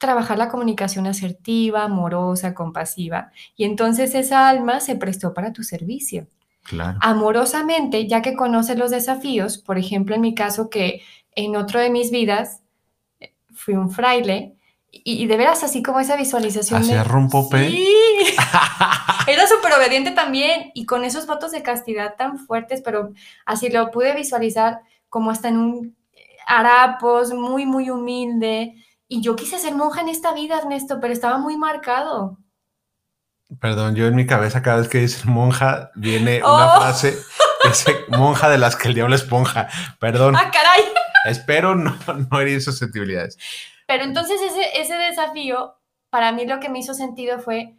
Speaker 1: trabajar la comunicación asertiva, amorosa, compasiva, y entonces esa alma se prestó para tu servicio.
Speaker 2: Claro.
Speaker 1: Amorosamente, ya que conoces los desafíos, por ejemplo, en mi caso que en otro de mis vidas eh, fui un fraile, y, de veras así como esa visualización.
Speaker 2: Hacía rompope.
Speaker 1: Sí. Era súper obediente también y con esos votos de castidad tan fuertes, pero así lo pude visualizar como hasta en un harapos, muy, muy humilde. Y yo quise ser monja en esta vida, Ernesto, pero estaba muy marcado.
Speaker 2: Perdón, yo en mi cabeza cada vez que dices monja viene una oh. frase, dice monja de las que el diablo esponja. Perdón.
Speaker 1: ¡Ah, caray!
Speaker 2: Espero no, no herir susceptibilidades.
Speaker 1: Pero entonces ese, ese desafío, para mí lo que me hizo sentido fue,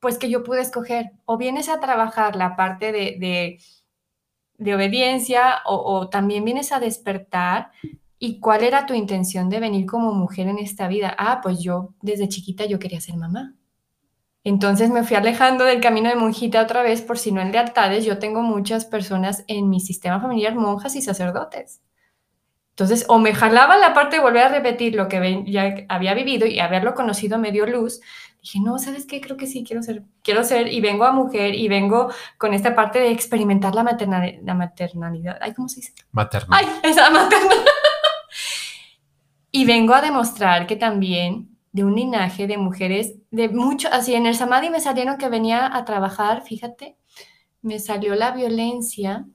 Speaker 1: pues que yo pude escoger, o vienes a trabajar la parte de, de, obediencia, o, o también vienes a despertar ¿Y cuál era tu intención de venir como mujer en esta vida? Ah, pues yo desde chiquita yo quería ser mamá. Entonces me fui alejando del camino de monjita otra vez por si no en lealtades. Yo tengo muchas personas en mi sistema familiar, monjas y sacerdotes. Entonces, o me jalaba la parte de volver a repetir lo que ya había vivido y haberlo conocido me dio luz. Dije, no, ¿sabes qué? Creo que sí, quiero ser, quiero ser, y vengo a mujer, y vengo con esta parte de experimentar la, maternalidad. La maternalidad. Ay, ¿cómo se dice?
Speaker 2: Maternal.
Speaker 1: Ay, esa maternal. Y vengo a demostrar que también de un linaje de mujeres, de mucho, así en el Samadhi me salieron que venía a trabajar, fíjate, me salió la violencia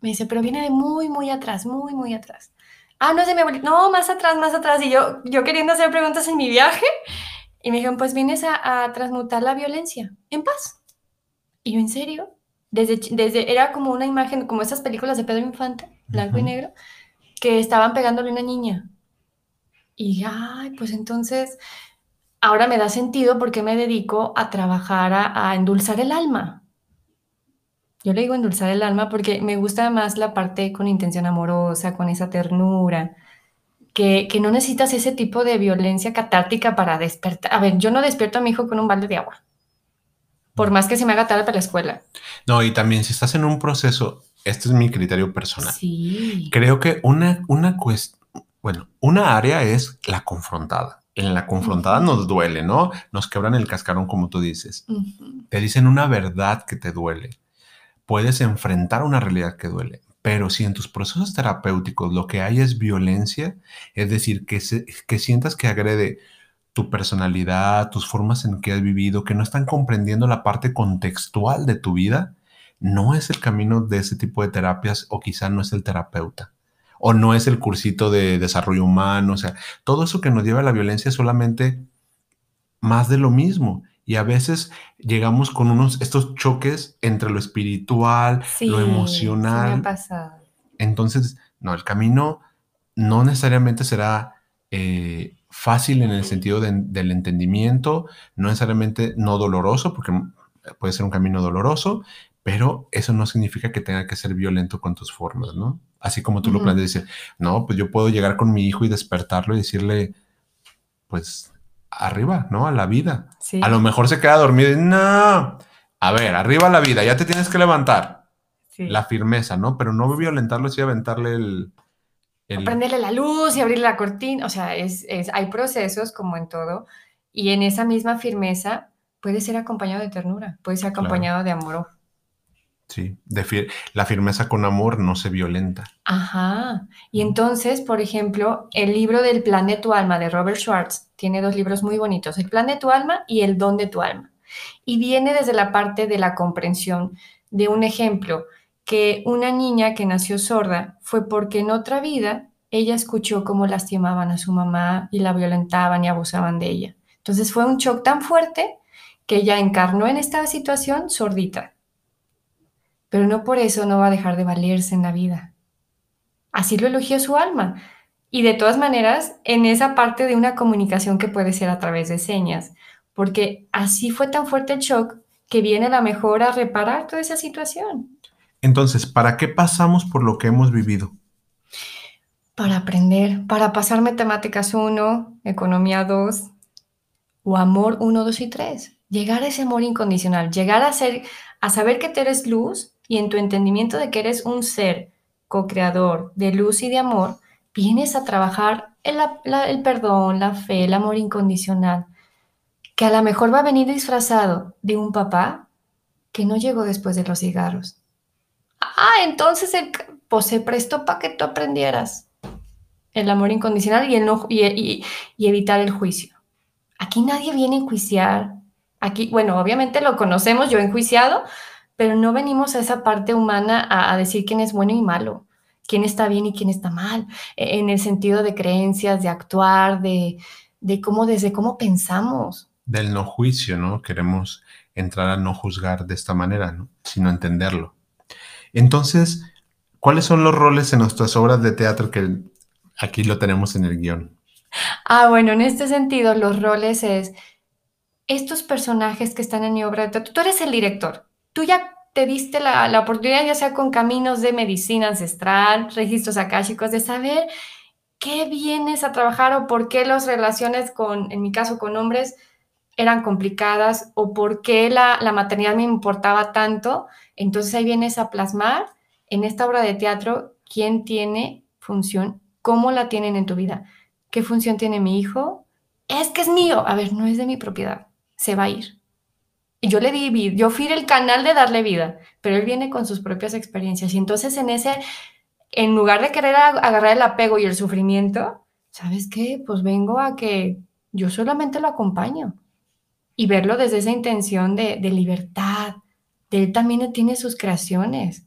Speaker 1: me dice, pero viene de muy, muy atrás, muy, muy atrás. Ah, no es de mi abuelita. No, más atrás, más atrás. Y yo, yo queriendo hacer preguntas en mi viaje. Y me dijeron, pues vienes a, transmutar la violencia en paz. Y yo, ¿en serio? Desde, desde, era como una imagen, como esas películas de Pedro Infante, blanco y negro, que estaban pegándole a una niña. Y, ay, pues entonces, ahora me da sentido porque me dedico a trabajar a, endulzar el alma. Yo le digo endulzar el alma porque me gusta más la parte con intención amorosa, con esa ternura, que, que, no necesitas ese tipo de violencia catártica para despertar. A ver, yo no despierto a mi hijo con un balde de agua, por más que se me haga tarde para la escuela.
Speaker 2: No, y también si estás en un proceso, este es mi criterio personal.
Speaker 1: Sí.
Speaker 2: Creo que una, una cuestión, bueno, una área es la confrontada en la confrontada nos duele, ¿no? Nos quebran el cascarón, como tú dices. Te dicen una verdad que te duele. Puedes enfrentar una realidad que duele. Pero si en tus procesos terapéuticos lo que hay es violencia, es decir, que, que sientas que agrede tu personalidad, tus formas en que has vivido, que no están comprendiendo la parte contextual de tu vida, no es el camino de ese tipo de terapias o quizá no es el terapeuta o no es el cursito de desarrollo humano, o sea, todo eso que nos lleva a la violencia es solamente más de lo mismo. Y a veces llegamos con unos, estos choques entre lo espiritual, lo emocional.
Speaker 1: Sí me ha pasado.
Speaker 2: Entonces, no, el camino no necesariamente será eh, fácil en el sentido del entendimiento, no necesariamente no doloroso, porque puede ser un camino doloroso, pero eso no significa que tenga que ser violento con tus formas, ¿no? Así como tú lo planteas, decir, no, pues yo puedo llegar con mi hijo y despertarlo y decirle, pues, arriba, ¿no? A la vida. A lo mejor se queda dormido y, no, a ver, arriba a la vida, ya te tienes que levantar. La firmeza, ¿no? Pero no violentarlo, sí aventarle el...
Speaker 1: el... Prenderle la luz y abrirle la cortina, o sea, es, es, hay procesos como en todo, y en esa misma firmeza puede ser acompañado de ternura, puede ser acompañado de amor
Speaker 2: Sí, la firmeza con amor no se violenta.
Speaker 1: Ajá. Y entonces, por ejemplo, el libro del plan de tu alma de Robert Schwartz tiene dos libros muy bonitos, El plan de tu alma y El don de tu alma. Y viene desde la parte de la comprensión de un ejemplo, que una niña que nació sorda fue porque en otra vida ella escuchó cómo lastimaban a su mamá y la violentaban y abusaban de ella. Entonces fue un shock tan fuerte que ella encarnó en esta situación sordita pero no por eso no va a dejar de valerse en la vida. Así lo elogió su alma. Y de todas maneras, en esa parte de una comunicación que puede ser a través de señas, porque así fue tan fuerte el shock que viene la mejor a reparar toda esa situación.
Speaker 2: Entonces, ¿para qué pasamos por lo que hemos vivido?
Speaker 1: Para aprender, para pasar matemáticas 1, economía 2 o amor 1, 2 y 3. Llegar a ese amor incondicional, llegar a ser, a saber que tú eres luz y en tu entendimiento de que eres un ser co-creador de luz y de amor, vienes a trabajar el, perdón, la fe, el amor incondicional, que a lo mejor va a venir disfrazado de un papá que no llegó después de los cigarros. Ah, entonces el, pues se prestó para que tú aprendieras el amor incondicional y, el y, y, evitar el juicio. Aquí nadie viene a enjuiciar. Aquí, bueno, obviamente lo conocemos, yo enjuiciado, pero no venimos a esa parte humana a, decir quién es bueno y malo, quién está bien y quién está mal, e, en el sentido de creencias, de actuar, de, de cómo, desde cómo pensamos.
Speaker 2: Del no juicio, ¿no? Queremos entrar a no juzgar de esta manera, ¿no? Sino entenderlo. Entonces, ¿cuáles son los roles en nuestras obras de teatro que aquí lo tenemos en el guion?
Speaker 1: Ah, bueno, en este sentido, los roles es estos personajes que están en mi obra de teatro. Tú eres el director, tú ya te diste la, oportunidad, ya sea con caminos de medicina ancestral, registros akáshicos, de saber qué vienes a trabajar o por qué las relaciones con, en mi caso, con hombres eran complicadas o por qué la, la maternidad me importaba tanto. Entonces ahí vienes a plasmar en esta obra de teatro quién tiene función, cómo la tienen en tu vida, qué función tiene mi hijo. Es que es mío. A ver, no es de mi propiedad, se va a ir. Yo le di yo fui el canal de darle vida, pero él viene con sus propias experiencias. Y entonces en ese, en lugar de querer agarrar el apego y el sufrimiento, ¿sabes qué? Pues vengo a que yo solamente lo acompaño y verlo desde esa intención de, de libertad, de él también tiene sus creaciones.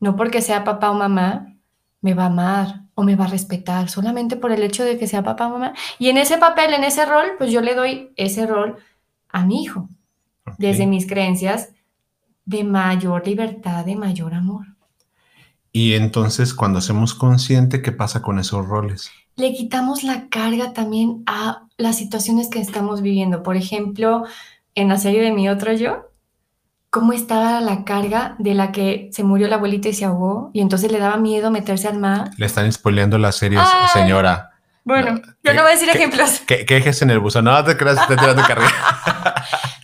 Speaker 1: No porque sea papá o mamá, me va a amar o me va a respetar, solamente por el hecho de que sea papá o mamá. Y en ese papel, en ese rol, pues yo le doy ese rol a mi hijo desde mis creencias de mayor libertad, de mayor amor.
Speaker 2: Y entonces cuando hacemos consciente, ¿qué pasa con esos roles?
Speaker 1: Le quitamos la carga también a las situaciones que estamos viviendo. Por ejemplo, en la serie de Mi Otro Yo, cómo estaba la carga de la que se murió la abuelita y se ahogó y entonces le daba miedo meterse al mar.
Speaker 2: Le están spoileando la serie, señora.
Speaker 1: Bueno, yo no voy a decir ejemplos.
Speaker 2: Que, quejes en el buzón. No te creas, te tirando carrera.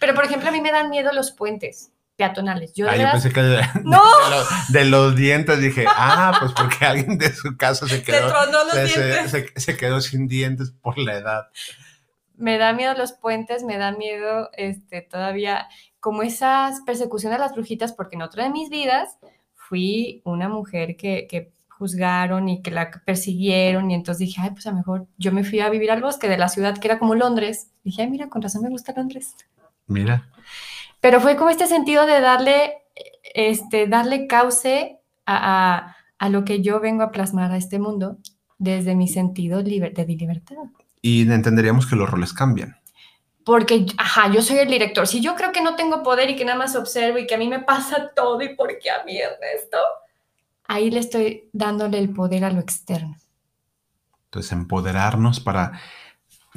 Speaker 1: Pero, por ejemplo, a mí me dan miedo los puentes peatonales.
Speaker 2: Yo, ah, yo pensé que de,
Speaker 1: ¡No!
Speaker 2: de, los, dientes dije, ah, pues porque alguien de su casa se quedó, se, se, quedó sin dientes por la edad.
Speaker 1: Me da miedo los puentes, me da miedo este, todavía como esas persecuciones a las brujitas, porque en otra de mis vidas fui una mujer que, que juzgaron y que la persiguieron y entonces dije, ay, pues a lo mejor yo me fui a vivir al bosque de la ciudad que era como Londres. Dije, ay, mira, con razón me gusta Londres.
Speaker 2: Mira.
Speaker 1: Pero fue como este sentido de darle, este, darle cauce a, a, lo que yo vengo a plasmar a este mundo desde mi sentido de libertad.
Speaker 2: Y entenderíamos que los roles cambian.
Speaker 1: Porque, ajá, yo soy el director. Si yo creo que no tengo poder y que nada más observo y que a mí me pasa todo y por qué a mí es esto, ahí le estoy dándole el poder a lo externo.
Speaker 2: Entonces, empoderarnos para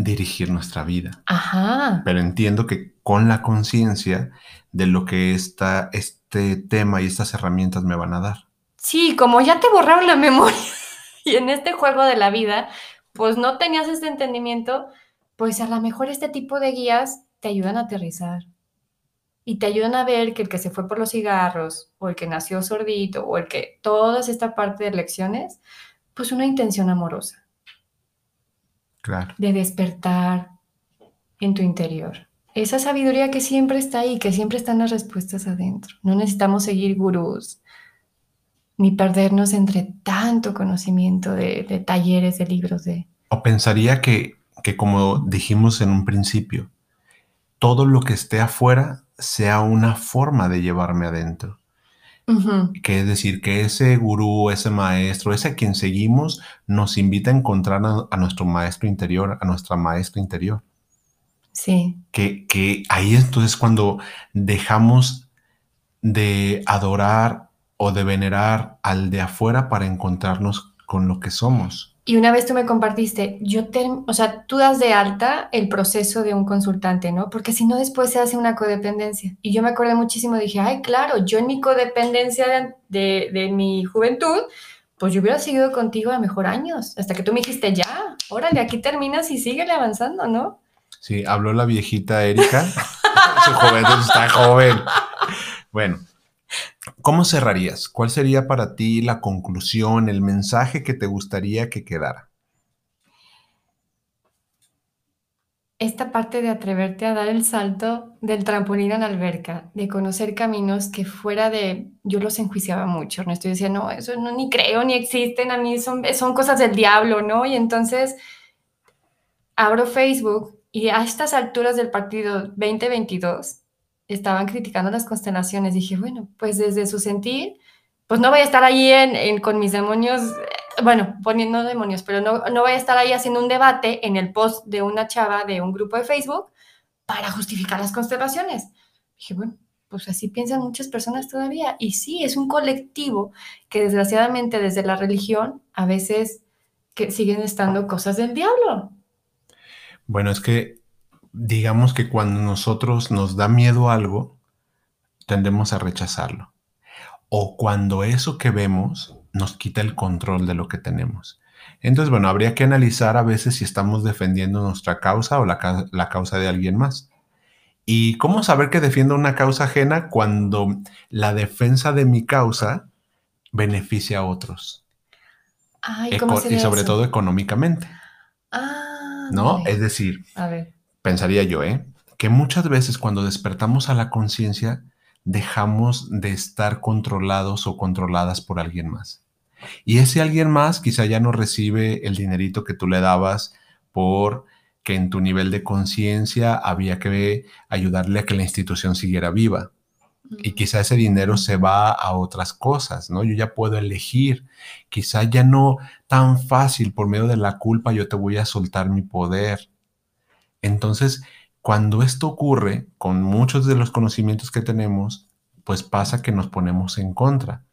Speaker 2: dirigir nuestra vida.
Speaker 1: Ajá.
Speaker 2: Pero entiendo que con la conciencia de lo que esta, este tema y estas herramientas me van a dar.
Speaker 1: Sí, como ya te borraron la memoria y en este juego de la vida, pues no tenías este entendimiento, pues a lo mejor este tipo de guías te ayudan a aterrizar y te ayudan a ver que el que se fue por los cigarros o el que nació sordito o el que toda esta parte de lecciones, pues una intención amorosa de despertar en tu interior. Esa sabiduría que siempre está ahí, que siempre están las respuestas adentro. No necesitamos seguir gurús ni perdernos entre tanto conocimiento de, talleres, de libros, de...
Speaker 2: O pensaría que, que, como dijimos en un principio, todo lo que esté afuera sea una forma de llevarme adentro. Que es decir, que ese gurú, ese maestro, ese a quien seguimos, nos invita a encontrar a, nuestro maestro interior, a nuestra maestra interior.
Speaker 1: Sí.
Speaker 2: Que, que ahí entonces cuando dejamos de adorar o de venerar al de afuera para encontrarnos con lo que somos.
Speaker 1: Y una vez tú me compartiste, yo te, o sea, tú das de alta el proceso de un consultante, ¿no? Porque si no después se hace una codependencia. Y yo me acordé muchísimo, dije, ay, claro, yo en mi codependencia de, de, mi juventud, pues yo hubiera seguido contigo a mejor años, hasta que tú me dijiste, ya, órale, aquí terminas y síguele avanzando, ¿no?
Speaker 2: Sí, habló la viejita Erika, su juventud está joven. Bueno, ¿Cómo cerrarías? ¿Cuál sería para ti la conclusión, el mensaje que te gustaría que quedara?
Speaker 1: Esta parte de atreverte a dar el salto del trampolín a la alberca, de conocer caminos que fuera de... Yo los enjuiciaba mucho, ¿no? Estoy diciendo, no, eso no ni creo, ni existen, a mí son, son cosas del diablo, ¿no? Y entonces abro Facebook y a estas alturas del partido 2022 estaban criticando las constelaciones. Dije, bueno, pues desde su sentir, pues no voy a estar ahí en, con mis demonios, eh, bueno, poniendo demonios, pero no, no voy a estar ahí haciendo un debate en el post de una chava de un grupo de Facebook para justificar las constelaciones. Dije, bueno, pues así piensan muchas personas todavía. Y sí, es un colectivo que desgraciadamente desde la religión a veces que siguen estando cosas del diablo.
Speaker 2: Bueno, es que digamos que cuando nosotros nos da miedo algo, tendemos a rechazarlo. O cuando eso que vemos nos quita el control de lo que tenemos. Entonces, bueno, habría que analizar a veces si estamos defendiendo nuestra causa o la, causa de alguien más. ¿Y cómo saber que defiendo una causa ajena cuando la defensa de mi causa beneficia a otros? y sobre todo económicamente.
Speaker 1: Ah,
Speaker 2: ¿No? Es decir,
Speaker 1: a ver
Speaker 2: pensaría yo, ¿eh? que muchas veces cuando despertamos a la conciencia dejamos de estar controlados o controladas por alguien más. Y ese alguien más quizá ya no recibe el dinerito que tú le dabas por que en tu nivel de conciencia había que ayudarle a que la institución siguiera viva. Y quizá ese dinero se va a otras cosas, ¿no? Yo ya puedo elegir. Quizá ya no tan fácil por medio de la culpa yo te voy a soltar mi poder. Entonces, cuando esto ocurre con muchos de los conocimientos que tenemos, pues pasa que nos ponemos en contra.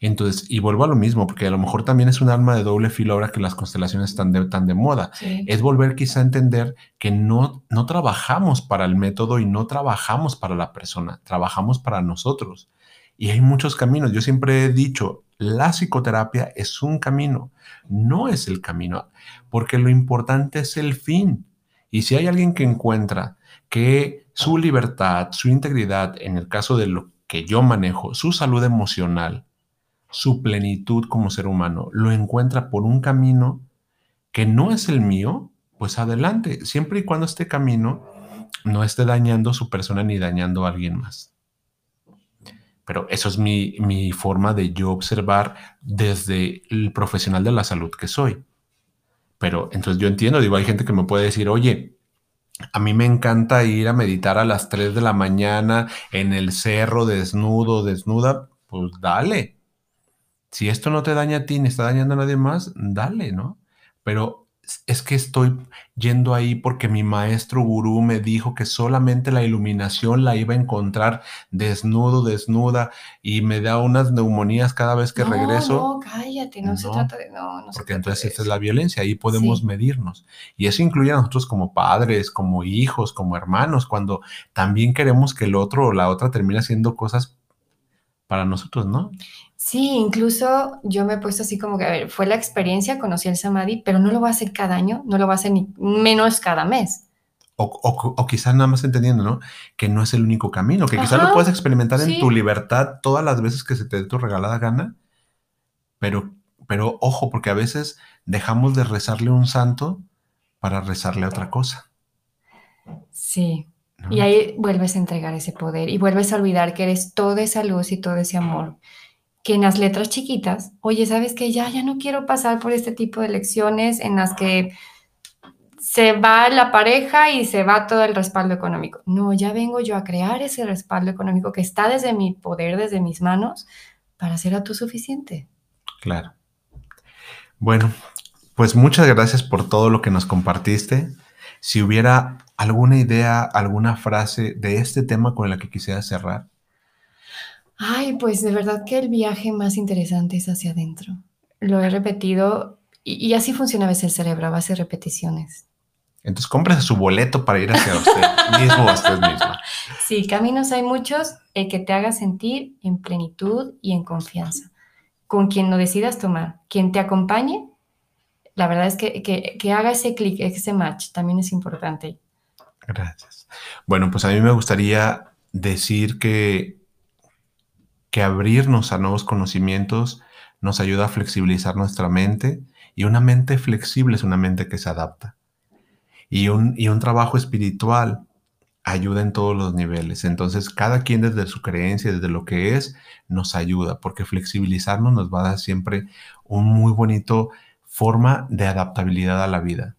Speaker 2: Entonces, y vuelvo a lo mismo, porque a lo mejor también es un arma de doble filo ahora que las constelaciones están de, tan de moda. Es volver quizá a entender que no, no trabajamos para el método y no trabajamos para la persona, trabajamos para nosotros. Y hay muchos caminos. Yo siempre he dicho, la psicoterapia es un camino, no es el camino, porque lo importante es el fin. Y si hay alguien que encuentra que su libertad, su integridad, en el caso de lo que yo manejo, su salud emocional, su plenitud como ser humano lo encuentra por un camino que no es el mío, pues adelante, siempre y cuando este camino no esté dañando su persona ni dañando a alguien más. Pero eso es mi, mi forma de yo observar desde el profesional de la salud que soy. Pero entonces yo entiendo, digo, hay gente que me puede decir, oye, a mí me encanta ir a meditar a las 3 de la mañana en el cerro desnudo, desnuda, pues dale, si esto no te daña a ti ni está dañando a nadie más, dale, ¿no? Pero es que estoy yendo ahí porque mi maestro gurú me dijo que solamente la iluminación la iba a encontrar desnudo, desnuda y me da unas neumonías cada vez que regreso.
Speaker 1: No, cállate, no, se trata de no, no
Speaker 2: Porque entonces esta es la violencia, ahí podemos medirnos. Y eso incluye a nosotros como padres, como hijos, como hermanos, cuando también queremos que el otro o la otra termine haciendo cosas para nosotros, ¿no?
Speaker 1: Sí, incluso yo me he puesto así como que, a ver, fue la experiencia, conocí el Samadhi, pero no lo voy a hacer cada año, no lo voy a hacer ni menos cada mes.
Speaker 2: O, o, quizás nada más entendiendo, ¿no? Que no es el único camino, que quizás lo puedes experimentar en tu libertad todas las veces que se te dé tu regalada gana, pero, pero ojo, porque a veces dejamos de rezarle a un santo para rezarle a otra cosa.
Speaker 1: Sí. Y ahí vuelves a entregar ese poder y vuelves a olvidar que eres toda esa luz y todo ese amor que en las letras chiquitas, oye, ¿sabes que Ya, ya no quiero pasar por este tipo de lecciones en las que se va la pareja y se va todo el respaldo económico. No, ya vengo yo a crear ese respaldo económico que está desde mi poder, desde mis manos, para ser autosuficiente.
Speaker 2: Claro. Bueno, pues muchas gracias por todo lo que nos compartiste. Si hubiera alguna idea, alguna frase de este tema con la que quisiera cerrar.
Speaker 1: Ay, pues de verdad que el viaje más interesante es hacia adentro. Lo he repetido y, así funciona a veces el cerebro, a base de repeticiones.
Speaker 2: Entonces cómprese su boleto para ir hacia usted mismo usted misma.
Speaker 1: Sí, caminos hay muchos, el que te haga sentir en plenitud y en confianza. Con quien lo decidas tomar, quien te acompañe, la verdad es que, que, que haga ese clic, ese match, también es importante.
Speaker 2: Gracias. Bueno, pues a mí me gustaría decir que que abrirnos a nuevos conocimientos nos ayuda a flexibilizar nuestra mente y una mente flexible es una mente que se adapta. Y un, y un trabajo espiritual ayuda en todos los niveles. Entonces, cada quien desde su creencia, desde lo que es, nos ayuda, porque flexibilizarnos nos va a dar siempre un muy bonito forma de adaptabilidad a la vida.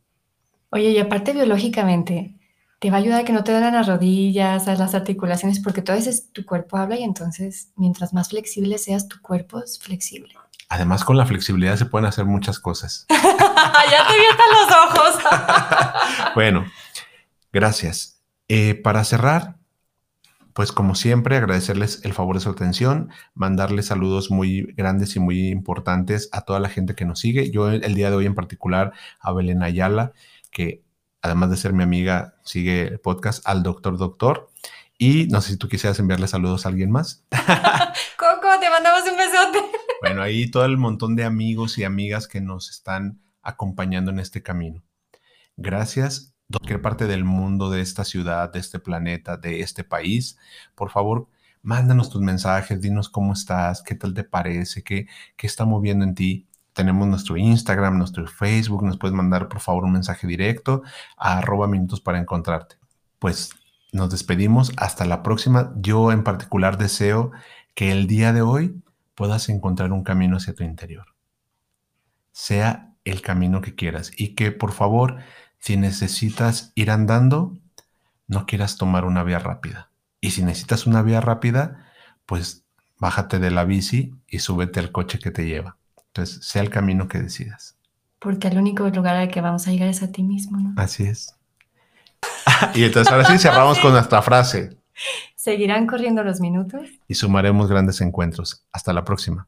Speaker 1: Oye, y aparte biológicamente, te va a ayudar a que no te den las rodillas, a las articulaciones, porque todo eso es tu cuerpo habla y entonces mientras más flexible seas, tu cuerpo es flexible.
Speaker 2: Además, con la flexibilidad se pueden hacer muchas cosas.
Speaker 1: ya te vi los ojos.
Speaker 2: bueno, gracias. Eh, para cerrar, pues como siempre, agradecerles el favor de su atención, mandarles saludos muy grandes y muy importantes a toda la gente que nos sigue. Yo el día de hoy en particular a Belén Ayala, que además de ser mi amiga, sigue el podcast al Doctor Doctor. Y no sé si tú quisieras enviarle saludos a alguien más.
Speaker 1: Coco, te mandamos un besote.
Speaker 2: bueno, ahí todo el montón de amigos y amigas que nos están acompañando en este camino. Gracias, cualquier parte del mundo, de esta ciudad, de este planeta, de este país. Por favor, mándanos tus mensajes, dinos cómo estás, qué tal te parece, qué, qué está moviendo en ti tenemos nuestro Instagram, nuestro Facebook, nos puedes mandar por favor un mensaje directo a arroba minutos para encontrarte. Pues nos despedimos, hasta la próxima. Yo en particular deseo que el día de hoy puedas encontrar un camino hacia tu interior. Sea el camino que quieras y que por favor, si necesitas ir andando, no quieras tomar una vía rápida. Y si necesitas una vía rápida, pues bájate de la bici y súbete al coche que te lleva. Entonces, sea el camino que decidas.
Speaker 1: Porque el único lugar al que vamos a llegar es a ti mismo, ¿no?
Speaker 2: Así es. y entonces ahora sí cerramos con nuestra frase.
Speaker 1: Seguirán corriendo los minutos.
Speaker 2: Y sumaremos grandes encuentros. Hasta la próxima.